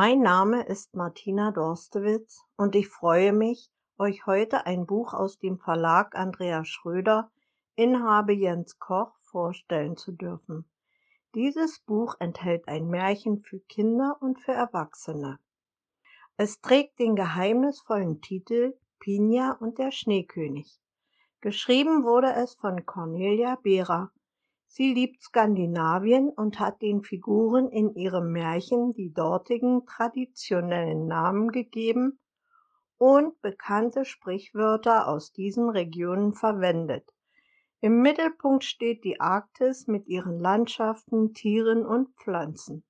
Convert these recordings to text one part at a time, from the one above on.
Mein Name ist Martina Dorstewitz und ich freue mich, euch heute ein Buch aus dem Verlag Andreas Schröder, Inhabe Jens Koch, vorstellen zu dürfen. Dieses Buch enthält ein Märchen für Kinder und für Erwachsene. Es trägt den geheimnisvollen Titel Pinja und der Schneekönig. Geschrieben wurde es von Cornelia Behrer Sie liebt Skandinavien und hat den Figuren in ihrem Märchen die dortigen traditionellen Namen gegeben und bekannte Sprichwörter aus diesen Regionen verwendet. Im Mittelpunkt steht die Arktis mit ihren Landschaften, Tieren und Pflanzen.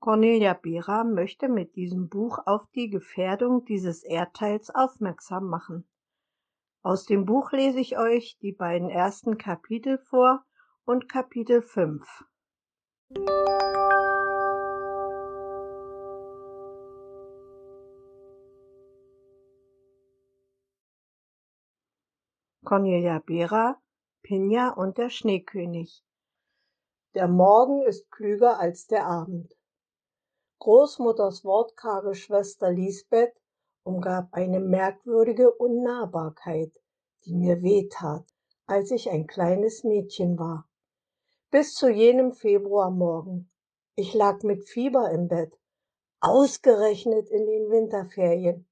Cornelia Behrer möchte mit diesem Buch auf die Gefährdung dieses Erdteils aufmerksam machen. Aus dem Buch lese ich euch die beiden ersten Kapitel vor und Kapitel 5. Cornelia Behrer, Pinja und der Schneekönig. Der Morgen ist klüger als der Abend. Großmutters wortkarge Schwester Lisbeth umgab eine merkwürdige Unnahbarkeit, die mir wehtat, als ich ein kleines Mädchen war. Bis zu jenem Februarmorgen. Ich lag mit Fieber im Bett, ausgerechnet in den Winterferien.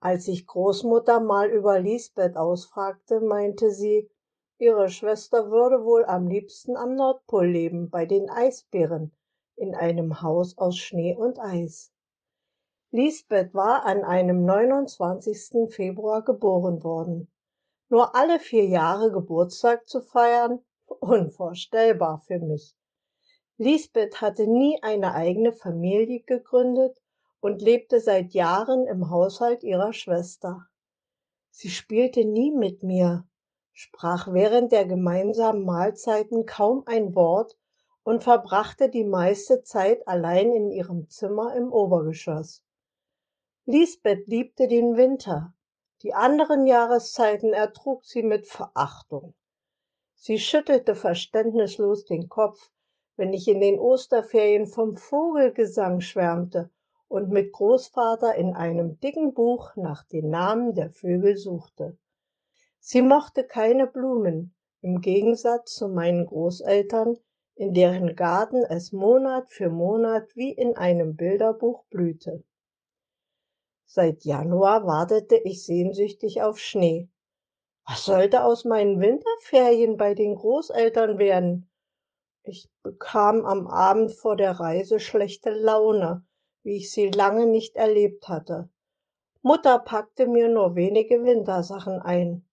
Als ich Großmutter mal über Lisbeth ausfragte, meinte sie, ihre Schwester würde wohl am liebsten am Nordpol leben, bei den Eisbären, in einem Haus aus Schnee und Eis. Lisbeth war an einem 29. Februar geboren worden. Nur alle vier Jahre Geburtstag zu feiern, unvorstellbar für mich. Lisbeth hatte nie eine eigene Familie gegründet und lebte seit Jahren im Haushalt ihrer Schwester. Sie spielte nie mit mir, sprach während der gemeinsamen Mahlzeiten kaum ein Wort und verbrachte die meiste Zeit allein in ihrem Zimmer im Obergeschoss. Lisbeth liebte den Winter, die anderen Jahreszeiten ertrug sie mit Verachtung. Sie schüttelte verständnislos den Kopf, wenn ich in den Osterferien vom Vogelgesang schwärmte und mit Großvater in einem dicken Buch nach den Namen der Vögel suchte. Sie mochte keine Blumen, im Gegensatz zu meinen Großeltern, in deren Garten es Monat für Monat wie in einem Bilderbuch blühte. Seit Januar wartete ich sehnsüchtig auf Schnee. Was sollte aus meinen Winterferien bei den Großeltern werden? Ich bekam am Abend vor der Reise schlechte Laune, wie ich sie lange nicht erlebt hatte. Mutter packte mir nur wenige Wintersachen ein.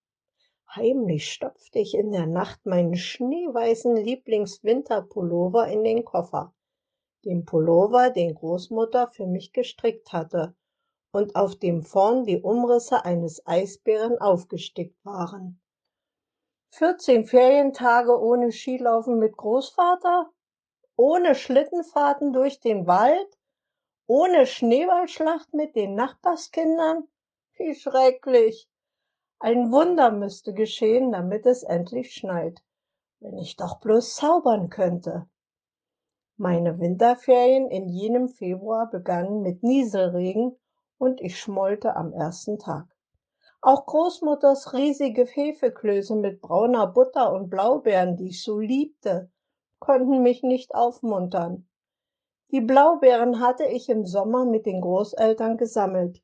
Heimlich stopfte ich in der Nacht meinen schneeweißen Lieblingswinterpullover in den Koffer, den Pullover, den Großmutter für mich gestrickt hatte und auf dem vorn die Umrisse eines Eisbären aufgestickt waren. 14 Ferientage ohne Skilaufen mit Großvater? Ohne Schlittenfahrten durch den Wald? Ohne Schneeballschlacht mit den Nachbarskindern? Wie schrecklich. Ein Wunder müsste geschehen, damit es endlich schneit. Wenn ich doch bloß zaubern könnte. Meine Winterferien in jenem Februar begannen mit Nieselregen und ich schmollte am ersten Tag. Auch Großmutters riesige Hefeklöße mit brauner Butter und Blaubeeren, die ich so liebte, konnten mich nicht aufmuntern. Die Blaubeeren hatte ich im Sommer mit den Großeltern gesammelt.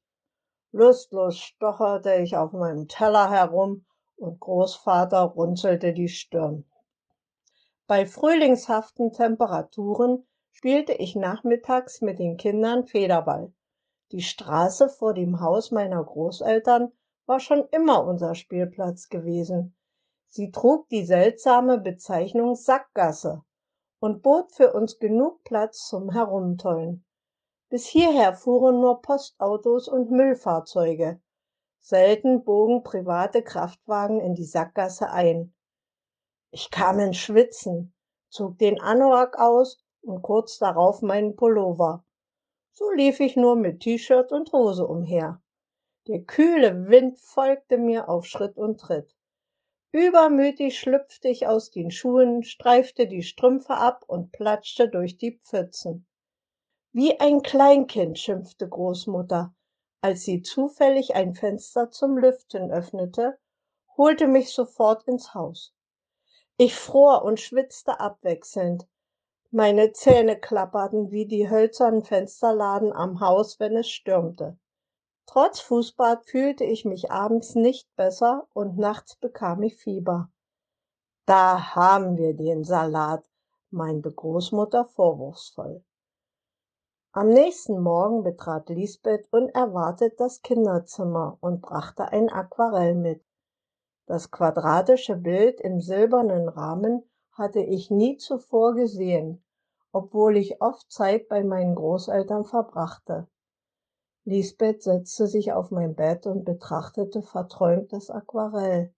Lustlos stocherte ich auf meinem Teller herum und Großvater runzelte die Stirn. Bei frühlingshaften Temperaturen spielte ich nachmittags mit den Kindern Federball. Die Straße vor dem Haus meiner Großeltern war schon immer unser Spielplatz gewesen. Sie trug die seltsame Bezeichnung Sackgasse und bot für uns genug Platz zum Herumtollen. Bis hierher fuhren nur Postautos und Müllfahrzeuge. Selten bogen private Kraftwagen in die Sackgasse ein. Ich kam ins Schwitzen, zog den Anorak aus und kurz darauf meinen Pullover. So lief ich nur mit T-Shirt und Hose umher. Der kühle Wind folgte mir auf Schritt und Tritt. Übermütig schlüpfte ich aus den Schuhen, streifte die Strümpfe ab und platschte durch die Pfützen. Wie ein Kleinkind, schimpfte Großmutter, als sie zufällig ein Fenster zum Lüften öffnete, holte mich sofort ins Haus. Ich fror und schwitzte abwechselnd. Meine Zähne klapperten wie die hölzernen Fensterladen am Haus, wenn es stürmte. Trotz Fußbad fühlte ich mich abends nicht besser und nachts bekam ich Fieber. Da haben wir den Salat, meinte Großmutter vorwurfsvoll. Am nächsten Morgen betrat Lisbeth unerwartet das Kinderzimmer und brachte ein Aquarell mit. Das quadratische Bild im silbernen Rahmen hatte ich nie zuvor gesehen, obwohl ich oft Zeit bei meinen Großeltern verbrachte. Lisbeth setzte sich auf mein Bett und betrachtete verträumt das Aquarell.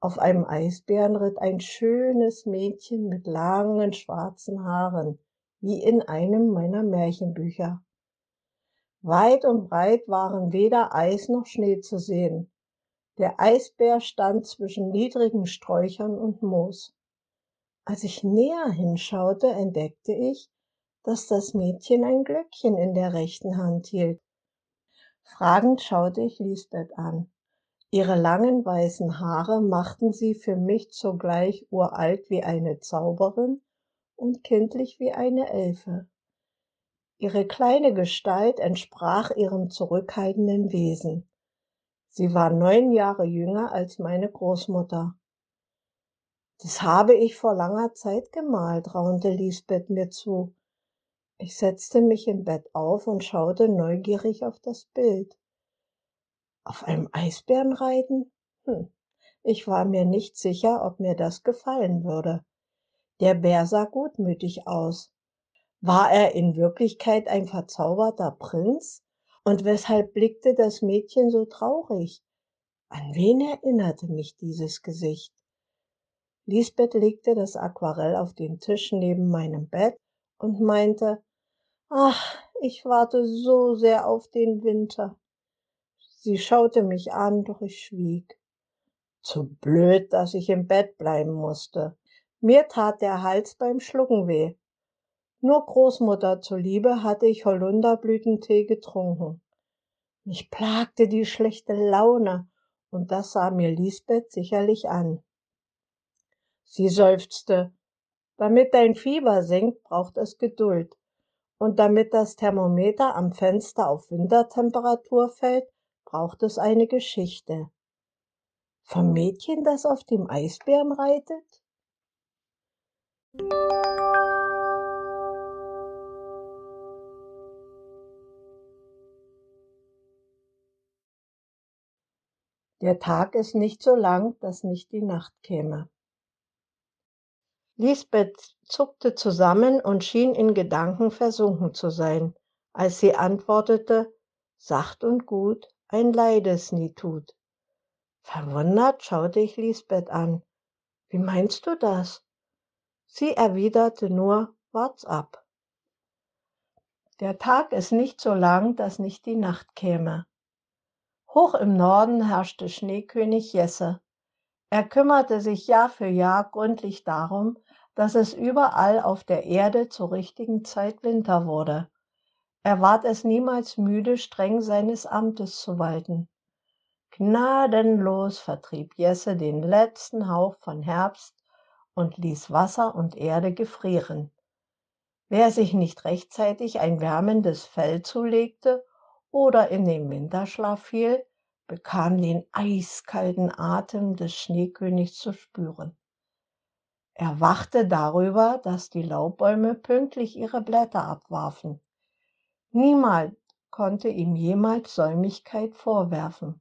Auf einem Eisbären ritt ein schönes Mädchen mit langen schwarzen Haaren wie in einem meiner Märchenbücher. Weit und breit waren weder Eis noch Schnee zu sehen. Der Eisbär stand zwischen niedrigen Sträuchern und Moos. Als ich näher hinschaute, entdeckte ich, dass das Mädchen ein Glöckchen in der rechten Hand hielt. Fragend schaute ich Lisbeth an. Ihre langen weißen Haare machten sie für mich zugleich uralt wie eine Zauberin und kindlich wie eine Elfe. Ihre kleine Gestalt entsprach ihrem zurückhaltenden Wesen. Sie war neun Jahre jünger als meine Großmutter. Das habe ich vor langer Zeit gemalt, raunte Lisbeth mir zu. Ich setzte mich im Bett auf und schaute neugierig auf das Bild. Auf einem Eisbären reiten? Hm. Ich war mir nicht sicher, ob mir das gefallen würde. Der Bär sah gutmütig aus. War er in Wirklichkeit ein verzauberter Prinz? Und weshalb blickte das Mädchen so traurig? An wen erinnerte mich dieses Gesicht? Lisbeth legte das Aquarell auf den Tisch neben meinem Bett und meinte, ach, ich warte so sehr auf den Winter. Sie schaute mich an, doch ich schwieg. Zu blöd, dass ich im Bett bleiben musste. Mir tat der Hals beim Schlucken weh. Nur Großmutter zuliebe hatte ich Holunderblütentee getrunken. Mich plagte die schlechte Laune, und das sah mir Lisbeth sicherlich an. Sie seufzte, damit dein Fieber sinkt, braucht es Geduld. Und damit das Thermometer am Fenster auf Wintertemperatur fällt, braucht es eine Geschichte. Vom Mädchen, das auf dem Eisbären reitet? Der Tag ist nicht so lang, dass nicht die Nacht käme. Lisbeth zuckte zusammen und schien in Gedanken versunken zu sein, als sie antwortete, sacht und gut, ein Leides nie tut. Verwundert schaute ich Lisbeth an. Wie meinst du das? Sie erwiderte nur, wart's ab. Der Tag ist nicht so lang, dass nicht die Nacht käme. Hoch im Norden herrschte Schneekönig Jesse. Er kümmerte sich Jahr für Jahr gründlich darum, dass es überall auf der Erde zur richtigen Zeit Winter wurde. Er ward es niemals müde, streng seines Amtes zu walten. Gnadenlos vertrieb Jesse den letzten Hauch von Herbst und ließ Wasser und Erde gefrieren. Wer sich nicht rechtzeitig ein wärmendes Fell zulegte oder in den Winterschlaf fiel, bekam den eiskalten Atem des Schneekönigs zu spüren. Er wachte darüber, dass die Laubbäume pünktlich ihre Blätter abwarfen. Niemand konnte ihm jemals Säumigkeit vorwerfen.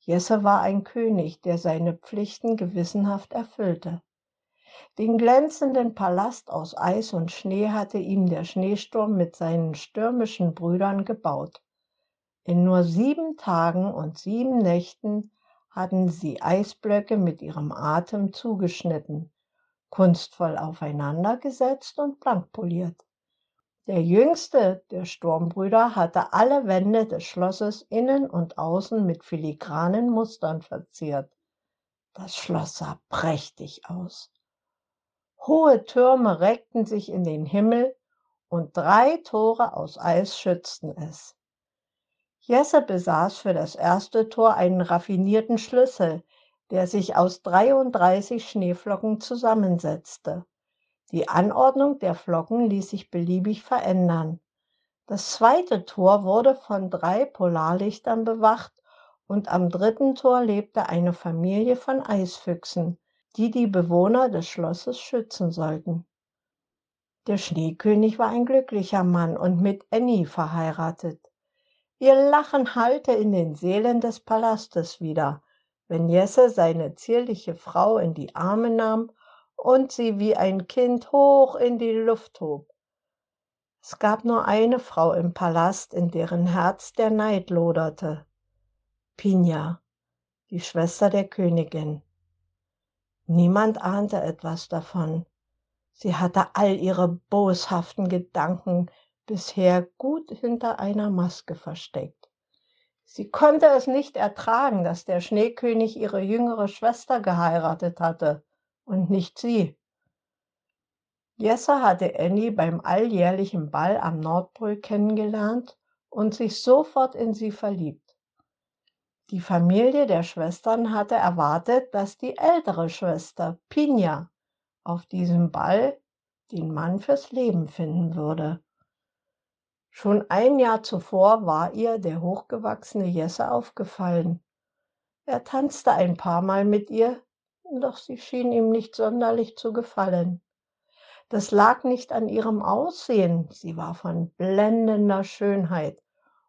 Jesse war ein König, der seine Pflichten gewissenhaft erfüllte. Den glänzenden Palast aus Eis und Schnee hatte ihm der Schneesturm mit seinen stürmischen Brüdern gebaut. In nur sieben Tagen und sieben Nächten hatten sie Eisblöcke mit ihrem Atem zugeschnitten, kunstvoll aufeinandergesetzt und blank poliert. Der jüngste der Sturmbrüder hatte alle Wände des Schlosses innen und außen mit filigranen Mustern verziert. Das Schloss sah prächtig aus. Hohe Türme reckten sich in den Himmel und drei Tore aus Eis schützten es. Jesse besaß für das erste Tor einen raffinierten Schlüssel, der sich aus 33 Schneeflocken zusammensetzte. Die Anordnung der Flocken ließ sich beliebig verändern. Das zweite Tor wurde von drei Polarlichtern bewacht und am dritten Tor lebte eine Familie von Eisfüchsen, die die Bewohner des Schlosses schützen sollten. Der Schneekönig war ein glücklicher Mann und mit Annie verheiratet. Ihr Lachen hallte in den Seelen des Palastes wieder, wenn Jesse seine zierliche Frau in die Arme nahm und sie wie ein Kind hoch in die Luft hob. Es gab nur eine Frau im Palast, in deren Herz der Neid loderte. Pinja, die Schwester der Königin. Niemand ahnte etwas davon. Sie hatte all ihre boshaften Gedanken bisher gut hinter einer Maske versteckt. Sie konnte es nicht ertragen, dass der Schneekönig ihre jüngere Schwester geheiratet hatte und nicht sie. Jesse hatte Annie beim alljährlichen Ball am Nordpol kennengelernt und sich sofort in sie verliebt. Die Familie der Schwestern hatte erwartet, dass die ältere Schwester, Pinja, auf diesem Ball den Mann fürs Leben finden würde. Schon ein Jahr zuvor war ihr der hochgewachsene Jesse aufgefallen. Er tanzte ein paar Mal mit ihr, doch sie schien ihm nicht sonderlich zu gefallen. Das lag nicht an ihrem Aussehen, sie war von blendender Schönheit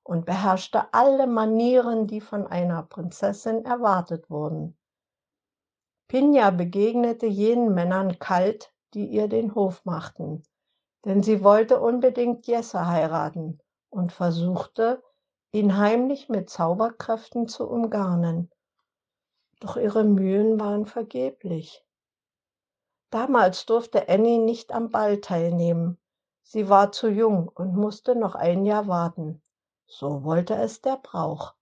und beherrschte alle Manieren, die von einer Prinzessin erwartet wurden. Pinja begegnete jenen Männern kalt, die ihr den Hof machten, denn sie wollte unbedingt Jesse heiraten und versuchte, ihn heimlich mit Zauberkräften zu umgarnen. Doch ihre Mühen waren vergeblich. Damals durfte Annie nicht am Ball teilnehmen. Sie war zu jung und musste noch ein Jahr warten. So wollte es der Brauch.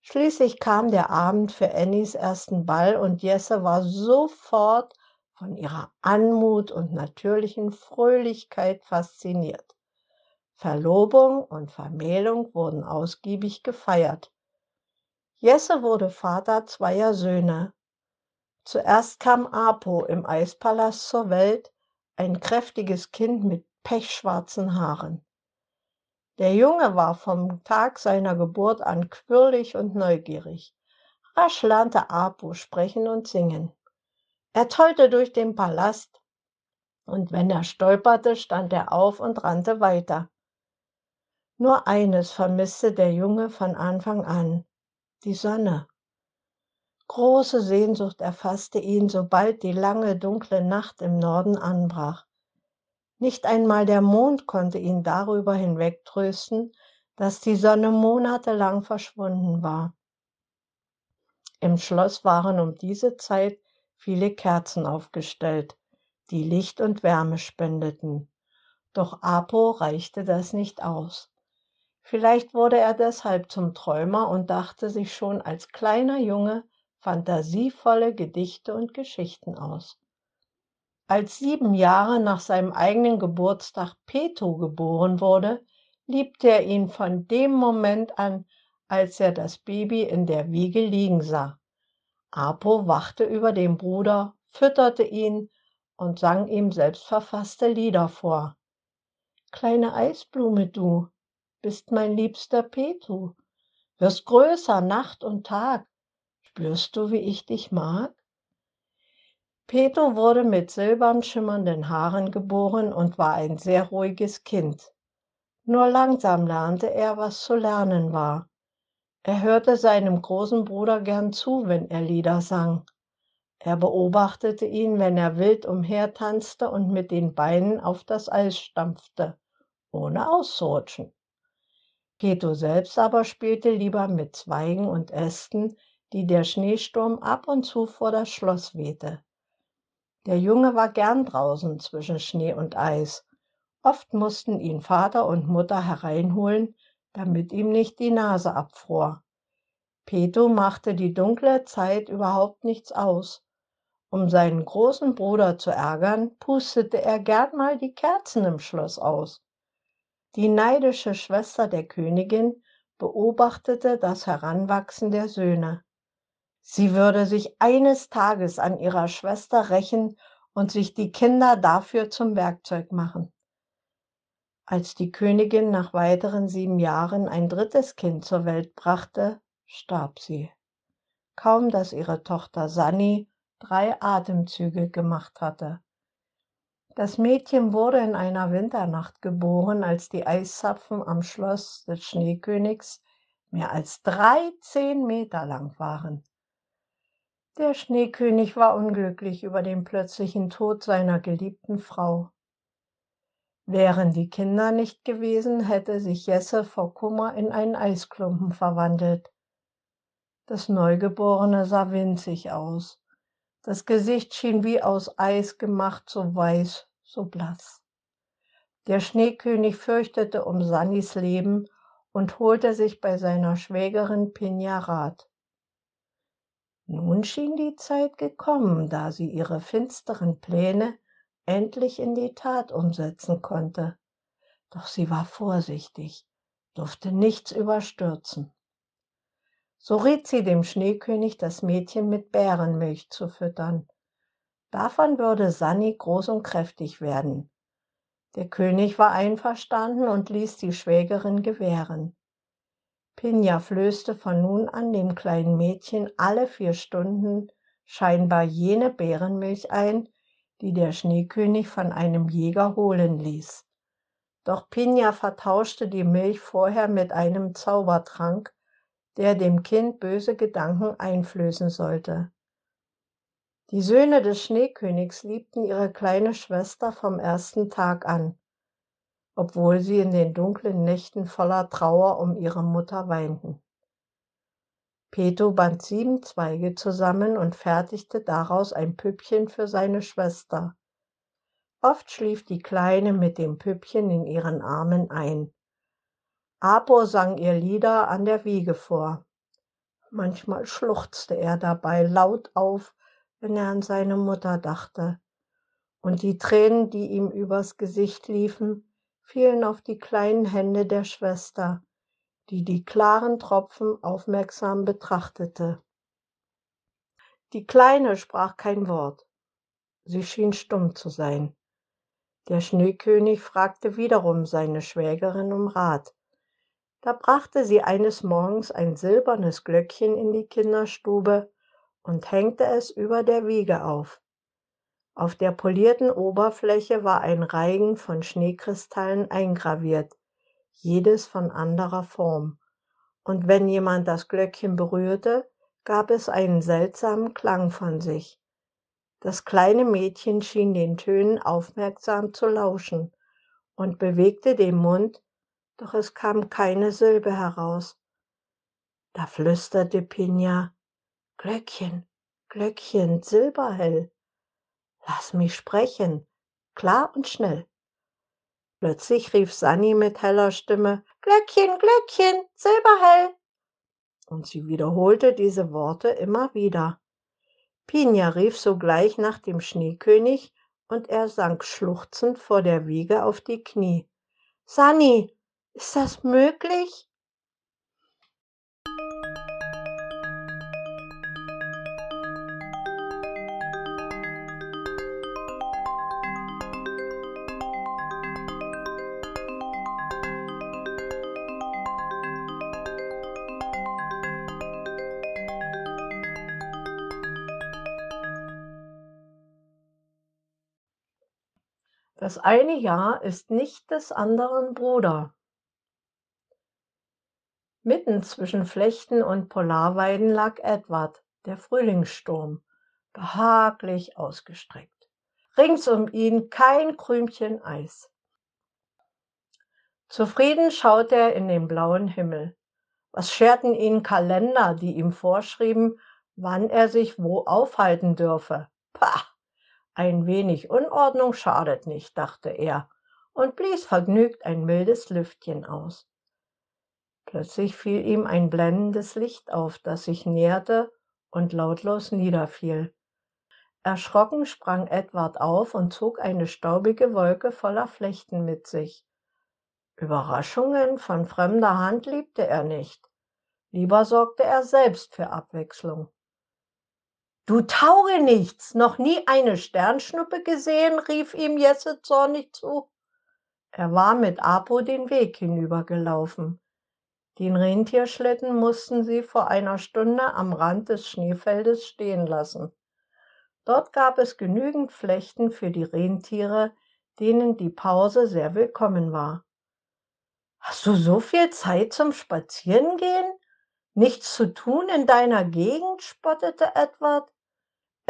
Schließlich kam der Abend für Annies ersten Ball und Jesse war sofort von ihrer Anmut und natürlichen Fröhlichkeit fasziniert. Verlobung und Vermählung wurden ausgiebig gefeiert. Jesse wurde Vater zweier Söhne. Zuerst kam Apo im Eispalast zur Welt, ein kräftiges Kind mit pechschwarzen Haaren. Der Junge war vom Tag seiner Geburt an quirlig und neugierig. Rasch lernte Apo sprechen und singen. Er tollte durch den Palast, und wenn er stolperte, stand er auf und rannte weiter. Nur eines vermisste der Junge von Anfang an, die Sonne. Große Sehnsucht erfasste ihn, sobald die lange dunkle Nacht im Norden anbrach. Nicht einmal der Mond konnte ihn darüber hinwegtrösten, dass die Sonne monatelang verschwunden war. Im Schloss waren um diese Zeit viele Kerzen aufgestellt, die Licht und Wärme spendeten. Doch Apo reichte das nicht aus. Vielleicht wurde er deshalb zum Träumer und dachte sich schon als kleiner Junge fantasievolle Gedichte und Geschichten aus. Als sieben Jahre nach seinem eigenen Geburtstag Peto geboren wurde, liebte er ihn von dem Moment an, als er das Baby in der Wiege liegen sah. Apo wachte über den Bruder, fütterte ihn und sang ihm selbstverfasste Lieder vor. Kleine Eisblume du, bist mein liebster Peto, wirst größer Nacht und Tag, spürst du, wie ich dich mag? Peto wurde mit silbern schimmernden Haaren geboren und war ein sehr ruhiges Kind. Nur langsam lernte er, was zu lernen war. Er hörte seinem großen Bruder gern zu, wenn er Lieder sang. Er beobachtete ihn, wenn er wild umhertanzte und mit den Beinen auf das Eis stampfte, ohne auszurutschen. Peto selbst aber spielte lieber mit Zweigen und Ästen, die der Schneesturm ab und zu vor das Schloss wehte. Der Junge war gern draußen zwischen Schnee und Eis. Oft mussten ihn Vater und Mutter hereinholen, damit ihm nicht die Nase abfror. Peto machte die dunkle Zeit überhaupt nichts aus. Um seinen großen Bruder zu ärgern, pustete er gern mal die Kerzen im Schloss aus. Die neidische Schwester der Königin beobachtete das Heranwachsen der Söhne. Sie würde sich eines Tages an ihrer Schwester rächen und sich die Kinder dafür zum Werkzeug machen. Als die Königin nach weiteren sieben Jahren ein drittes Kind zur Welt brachte, starb sie. Kaum dass ihre Tochter Sanni drei Atemzüge gemacht hatte. Das Mädchen wurde in einer Winternacht geboren, als die Eiszapfen am Schloss des Schneekönigs mehr als 13 Meter lang waren. Der Schneekönig war unglücklich über den plötzlichen Tod seiner geliebten Frau. Wären die Kinder nicht gewesen, hätte sich Jesse vor Kummer in einen Eisklumpen verwandelt. Das Neugeborene sah winzig aus das Gesicht schien wie aus Eis gemacht, so weiß, so blass. Der Schneekönig fürchtete um Sannis Leben und holte sich bei seiner Schwägerin Pinja Rat. Nun schien die Zeit gekommen, da sie ihre finsteren Pläne endlich in die Tat umsetzen konnte. Doch sie war vorsichtig, durfte nichts überstürzen. So riet sie dem Schneekönig, das Mädchen mit Bärenmilch zu füttern. Davon würde Sanni groß und kräftig werden. Der König war einverstanden und ließ die Schwägerin gewähren. Pinja flößte von nun an dem kleinen Mädchen alle vier Stunden scheinbar jene Bärenmilch ein, die der Schneekönig von einem Jäger holen ließ. Doch Pinja vertauschte die Milch vorher mit einem Zaubertrank, der dem Kind böse Gedanken einflößen sollte. Die Söhne des Schneekönigs liebten ihre kleine Schwester vom ersten Tag an, obwohl sie in den dunklen Nächten voller Trauer um ihre Mutter weinten. Peto band sieben Zweige zusammen und fertigte daraus ein Püppchen für seine Schwester. Oft schlief die Kleine mit dem Püppchen in ihren Armen ein. Apo sang ihr Lieder an der Wiege vor. Manchmal schluchzte er dabei laut auf, wenn er an seine Mutter dachte. Und die Tränen, die ihm übers Gesicht liefen, fielen auf die kleinen Hände der Schwester, die die klaren Tropfen aufmerksam betrachtete. Die Kleine sprach kein Wort. Sie schien stumm zu sein. Der Schneekönig fragte wiederum seine Schwägerin um Rat. Da brachte sie eines Morgens ein silbernes Glöckchen in die Kinderstube und hängte es über der Wiege auf. Auf der polierten Oberfläche war ein Reigen von Schneekristallen eingraviert, jedes von anderer Form. Und wenn jemand das Glöckchen berührte, gab es einen seltsamen Klang von sich. Das kleine Mädchen schien den Tönen aufmerksam zu lauschen und bewegte den Mund, doch es kam keine Silbe heraus. Da flüsterte Pinja, Glöckchen, Glöckchen, silberhell, lass mich sprechen, klar und schnell. Plötzlich rief Sanni mit heller Stimme, Glöckchen, Glöckchen, silberhell. Und sie wiederholte diese Worte immer wieder. Pinja rief sogleich nach dem Schneekönig und er sank schluchzend vor der Wiege auf die Knie. Sanni, ist das möglich? Das eine Jahr ist nicht des anderen Bruder. Mitten zwischen Flechten und Polarweiden lag Edward, der Frühlingssturm, behaglich ausgestreckt. Rings um ihn kein Krümchen Eis. Zufrieden schaute er in den blauen Himmel. Was scherten ihn Kalender, die ihm vorschrieben, wann er sich wo aufhalten dürfe? Pah! Ein wenig Unordnung schadet nicht, dachte er und blies vergnügt ein mildes Lüftchen aus. Plötzlich fiel ihm ein blendendes Licht auf, das sich näherte und lautlos niederfiel. Erschrocken sprang Edward auf und zog eine staubige Wolke voller Flechten mit sich. Überraschungen von fremder Hand liebte er nicht. Lieber sorgte er selbst für Abwechslung. Du Taugenichts, noch nie eine Sternschnuppe gesehen? rief ihm Jesse zornig zu. Er war mit Apo den Weg hinübergelaufen. Den Rentierschlitten mussten sie vor einer Stunde am Rand des Schneefeldes stehen lassen. Dort gab es genügend Flechten für die Rentiere, denen die Pause sehr willkommen war. Hast du so viel Zeit zum Spazierengehen? Nichts zu tun in deiner Gegend? spottete Edward.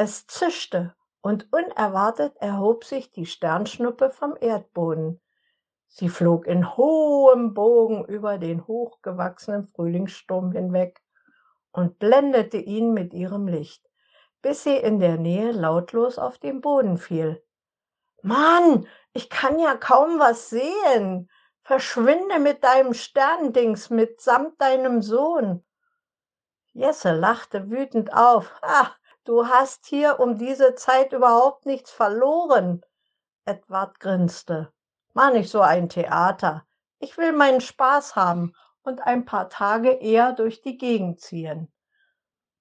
Es zischte, und unerwartet erhob sich die Sternschnuppe vom Erdboden. Sie flog in hohem Bogen über den hochgewachsenen Frühlingssturm hinweg und blendete ihn mit ihrem Licht, bis sie in der Nähe lautlos auf den Boden fiel. Mann, ich kann ja kaum was sehen. Verschwinde mit deinem Sterndings mitsamt deinem Sohn. Jesse lachte wütend auf. Ah, du hast hier um diese Zeit überhaupt nichts verloren. Edward grinste. Mach nicht so ein Theater. Ich will meinen Spaß haben und ein paar Tage eher durch die Gegend ziehen.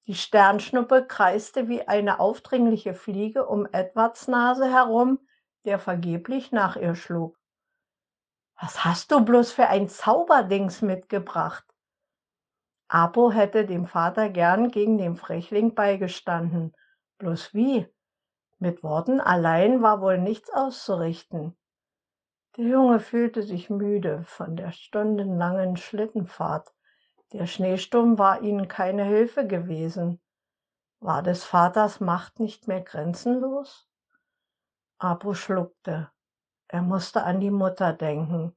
Die Sternschnuppe kreiste wie eine aufdringliche Fliege um Edwards Nase herum, der vergeblich nach ihr schlug. Was hast du bloß für ein Zauberdings mitgebracht? Apo hätte dem Vater gern gegen den Frechling beigestanden. Bloß wie? Mit Worten allein war wohl nichts auszurichten. Der Junge fühlte sich müde von der stundenlangen Schlittenfahrt. Der Schneesturm war ihnen keine Hilfe gewesen. War des Vaters Macht nicht mehr grenzenlos? Apo schluckte. Er musste an die Mutter denken,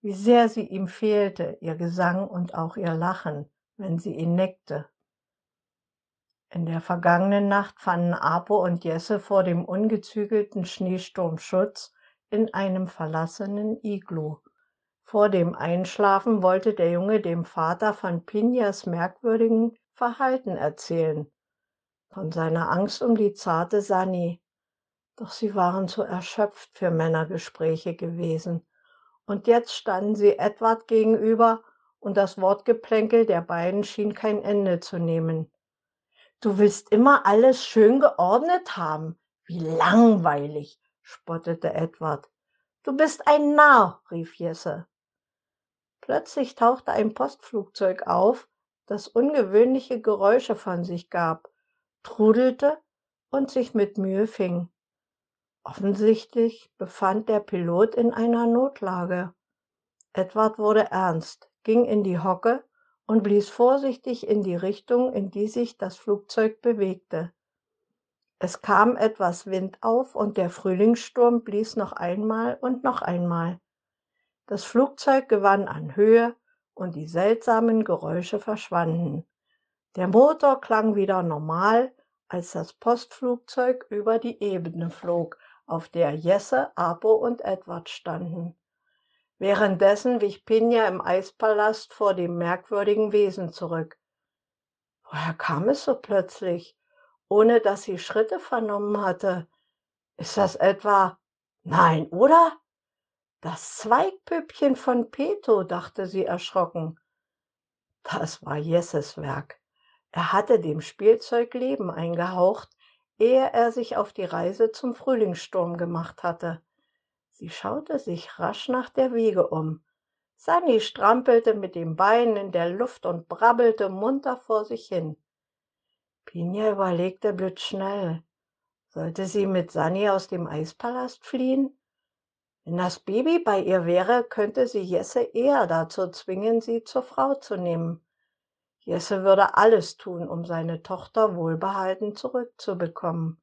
wie sehr sie ihm fehlte, ihr Gesang und auch ihr Lachen, wenn sie ihn neckte. In der vergangenen Nacht fanden Apo und Jesse vor dem ungezügelten Schneesturm Schutz in einem verlassenen Iglu. Vor dem Einschlafen wollte der Junge dem Vater von Pinjas merkwürdigen Verhalten erzählen, von seiner Angst um die zarte Sani. Doch sie waren zu erschöpft für Männergespräche gewesen. Und jetzt standen sie Edward gegenüber und das Wortgeplänkel der beiden schien kein Ende zu nehmen. Du willst immer alles schön geordnet haben. Wie langweilig, spottete Edward. Du bist ein Narr, rief Jesse. Plötzlich tauchte ein Postflugzeug auf, das ungewöhnliche Geräusche von sich gab, trudelte und sich mit Mühe fing. Offensichtlich befand der Pilot in einer Notlage. Edward wurde ernst, ging in die Hocke und blies vorsichtig in die Richtung, in die sich das Flugzeug bewegte. Es kam etwas Wind auf und der Frühlingssturm blies noch einmal und noch einmal. Das Flugzeug gewann an Höhe und die seltsamen Geräusche verschwanden. Der Motor klang wieder normal, als das Postflugzeug über die Ebene flog, auf der Jesse, Apo und Edward standen. Währenddessen wich Pinja im Eispalast vor dem merkwürdigen Wesen zurück. Woher kam es so plötzlich? ohne dass sie Schritte vernommen hatte. Ist das etwa? Nein, oder? Das Zweigpüppchen von Peto, dachte sie erschrocken. Das war Jesses Werk. Er hatte dem Spielzeug Leben eingehaucht, ehe er sich auf die Reise zum Frühlingssturm gemacht hatte. Sie schaute sich rasch nach der Wiege um. Sunny strampelte mit den Beinen in der Luft und brabbelte munter vor sich hin. Pinja überlegte blitzschnell. Sollte sie mit Sani aus dem Eispalast fliehen? Wenn das Baby bei ihr wäre, könnte sie Jesse eher dazu zwingen, sie zur Frau zu nehmen. Jesse würde alles tun, um seine Tochter wohlbehalten zurückzubekommen.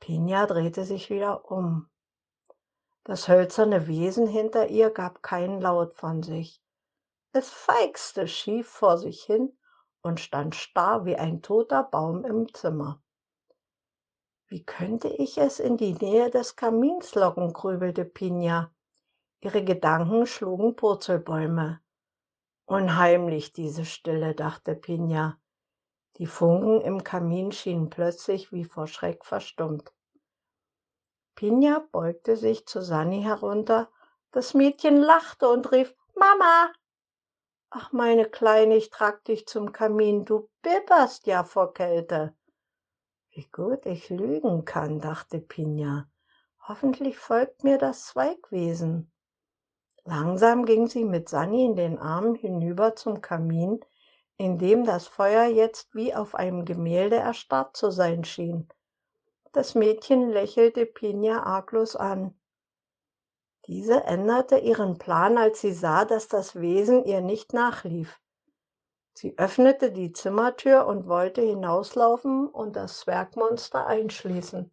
Pinja drehte sich wieder um. Das hölzerne Wesen hinter ihr gab keinen Laut von sich. Es feixte schief vor sich hin und stand starr wie ein toter Baum im Zimmer. Wie könnte ich es in die Nähe des Kamins locken, grübelte Pinja. Ihre Gedanken schlugen Purzelbäume. Unheimlich diese Stille, dachte Pinja. Die Funken im Kamin schienen plötzlich wie vor Schreck verstummt. Pinja beugte sich zu Sani herunter. Das Mädchen lachte und rief, Mama! Ach, meine Kleine, ich trag dich zum Kamin, du bibberst ja vor Kälte. Wie gut ich lügen kann, dachte Pinja. Hoffentlich folgt mir das Zweigwesen. Langsam ging sie mit Sani in den Armen hinüber zum Kamin, in dem das Feuer jetzt wie auf einem Gemälde erstarrt zu sein schien. Das Mädchen lächelte Pinja arglos an. Diese änderte ihren Plan, als sie sah, dass das Wesen ihr nicht nachlief. Sie öffnete die Zimmertür und wollte hinauslaufen und das Zwergmonster einschließen.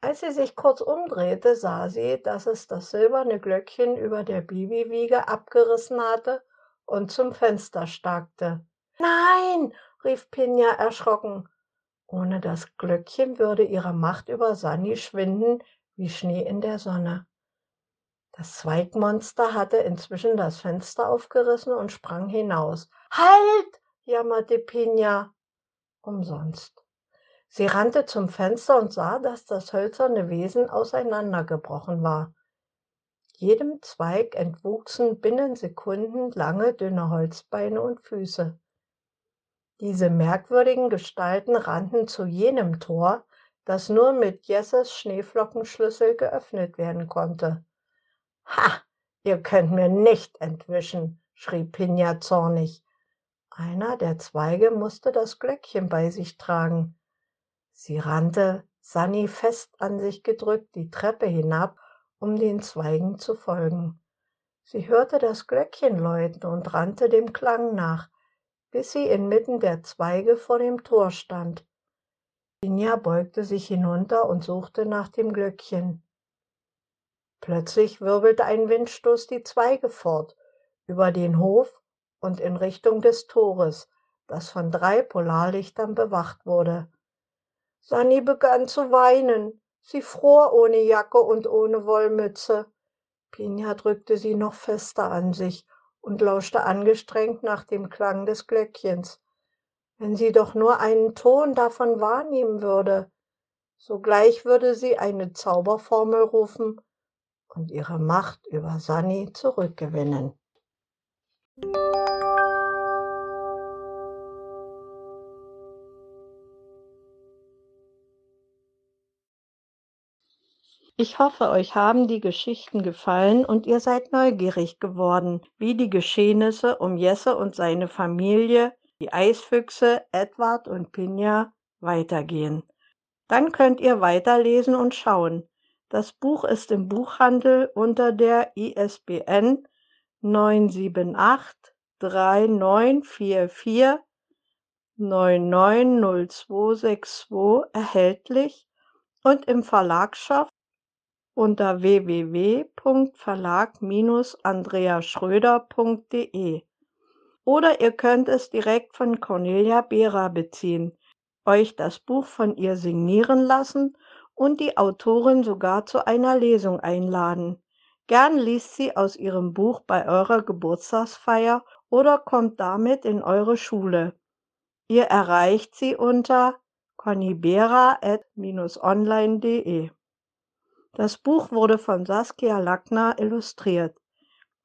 Als sie sich kurz umdrehte, sah sie, dass es das silberne Glöckchen über der Bibiwiege abgerissen hatte und zum Fenster starkte. Nein, rief Pinja erschrocken. Ohne das Glöckchen würde ihre Macht über Sani schwinden wie Schnee in der Sonne. Das Zweigmonster hatte inzwischen das Fenster aufgerissen und sprang hinaus. Halt! jammerte Pinja. Umsonst. Sie rannte zum Fenster und sah, dass das hölzerne Wesen auseinandergebrochen war. Jedem Zweig entwuchsen binnen Sekunden lange, dünne Holzbeine und Füße. Diese merkwürdigen Gestalten rannten zu jenem Tor, das nur mit Jesses Schneeflockenschlüssel geöffnet werden konnte. Ha, ihr könnt mir nicht entwischen, schrie Pinja zornig. Einer der Zweige musste das Glöckchen bei sich tragen. Sie rannte, Sanni fest an sich gedrückt, die Treppe hinab um den Zweigen zu folgen. Sie hörte das Glöckchen läuten und rannte dem Klang nach, bis sie inmitten der Zweige vor dem Tor stand. Finja beugte sich hinunter und suchte nach dem Glöckchen. Plötzlich wirbelte ein Windstoß die Zweige fort, über den Hof und in Richtung des Tores, das von drei Polarlichtern bewacht wurde. Sanni begann zu weinen. Sie fror ohne Jacke und ohne Wollmütze. Pinja drückte sie noch fester an sich und lauschte angestrengt nach dem Klang des Glöckchens. Wenn sie doch nur einen Ton davon wahrnehmen würde. Sogleich würde sie eine Zauberformel rufen und ihre Macht über Sani zurückgewinnen. Ich hoffe, euch haben die Geschichten gefallen und ihr seid neugierig geworden, wie die Geschehnisse um Jesse und seine Familie, die Eisfüchse Edward und Pinja, weitergehen. Dann könnt ihr weiterlesen und schauen. Das Buch ist im Buchhandel unter der ISBN 978 3944 990262 erhältlich und im Verlagsshop unter www.verlag-andreaschröder.de oder ihr könnt es direkt von Cornelia Behrer beziehen, euch das Buch von ihr signieren lassen und die Autorin sogar zu einer Lesung einladen. Gern liest sie aus ihrem Buch bei eurer Geburtstagsfeier oder kommt damit in eure Schule. Ihr erreicht sie unter connibera.-online.de. Das Buch wurde von Saskia Lackner illustriert.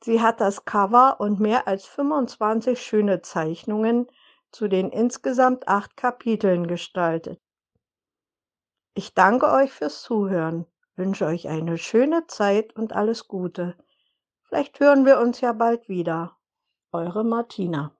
Sie hat das Cover und mehr als 25 schöne Zeichnungen zu den insgesamt acht Kapiteln gestaltet. Ich danke euch fürs Zuhören, wünsche euch eine schöne Zeit und alles Gute. Vielleicht hören wir uns ja bald wieder. Eure Martina.